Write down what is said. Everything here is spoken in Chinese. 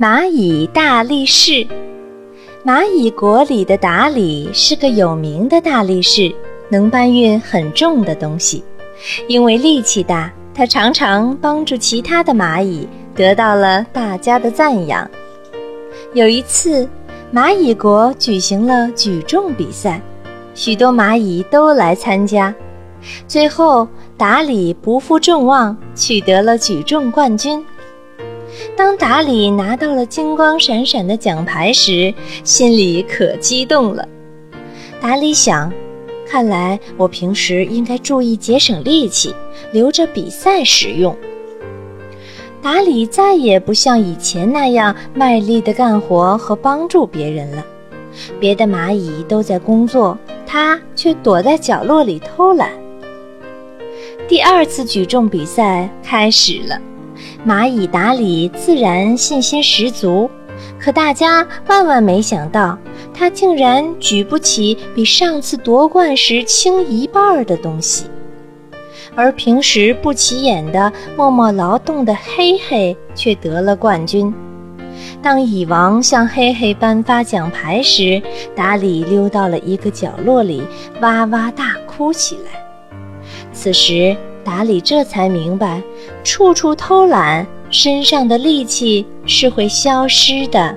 蚂蚁大力士，蚂蚁国里的达里是个有名的大力士，能搬运很重的东西。因为力气大，他常常帮助其他的蚂蚁，得到了大家的赞扬。有一次，蚂蚁国举行了举重比赛，许多蚂蚁都来参加。最后，达里不负众望，取得了举重冠军。当达里拿到了金光闪闪的奖牌时，心里可激动了。达里想，看来我平时应该注意节省力气，留着比赛使用。达里再也不像以前那样卖力地干活和帮助别人了。别的蚂蚁都在工作，他却躲在角落里偷懒。第二次举重比赛开始了。蚂蚁达里自然信心十足，可大家万万没想到，他竟然举不起比上次夺冠时轻一半的东西。而平时不起眼的、默默劳动的黑黑却得了冠军。当蚁王向黑黑颁发奖牌时，达里溜到了一个角落里，哇哇大哭起来。此时，达里这才明白，处处偷懒，身上的力气是会消失的。